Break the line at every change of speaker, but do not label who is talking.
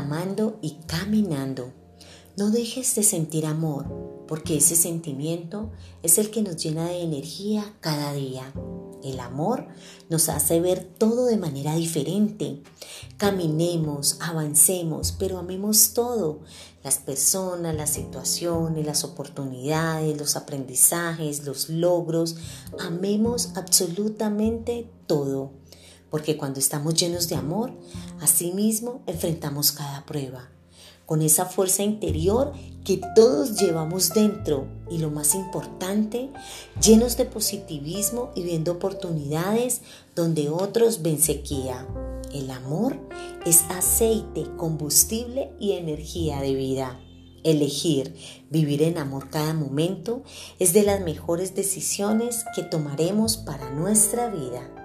amando y caminando. No dejes de sentir amor, porque ese sentimiento es el que nos llena de energía cada día. El amor nos hace ver todo de manera diferente. Caminemos, avancemos, pero amemos todo. Las personas, las situaciones, las oportunidades, los aprendizajes, los logros. Amemos absolutamente todo. Porque cuando estamos llenos de amor, asimismo enfrentamos cada prueba con esa fuerza interior que todos llevamos dentro y lo más importante, llenos de positivismo y viendo oportunidades donde otros ven sequía. El amor es aceite, combustible y energía de vida. Elegir vivir en amor cada momento es de las mejores decisiones que tomaremos para nuestra vida.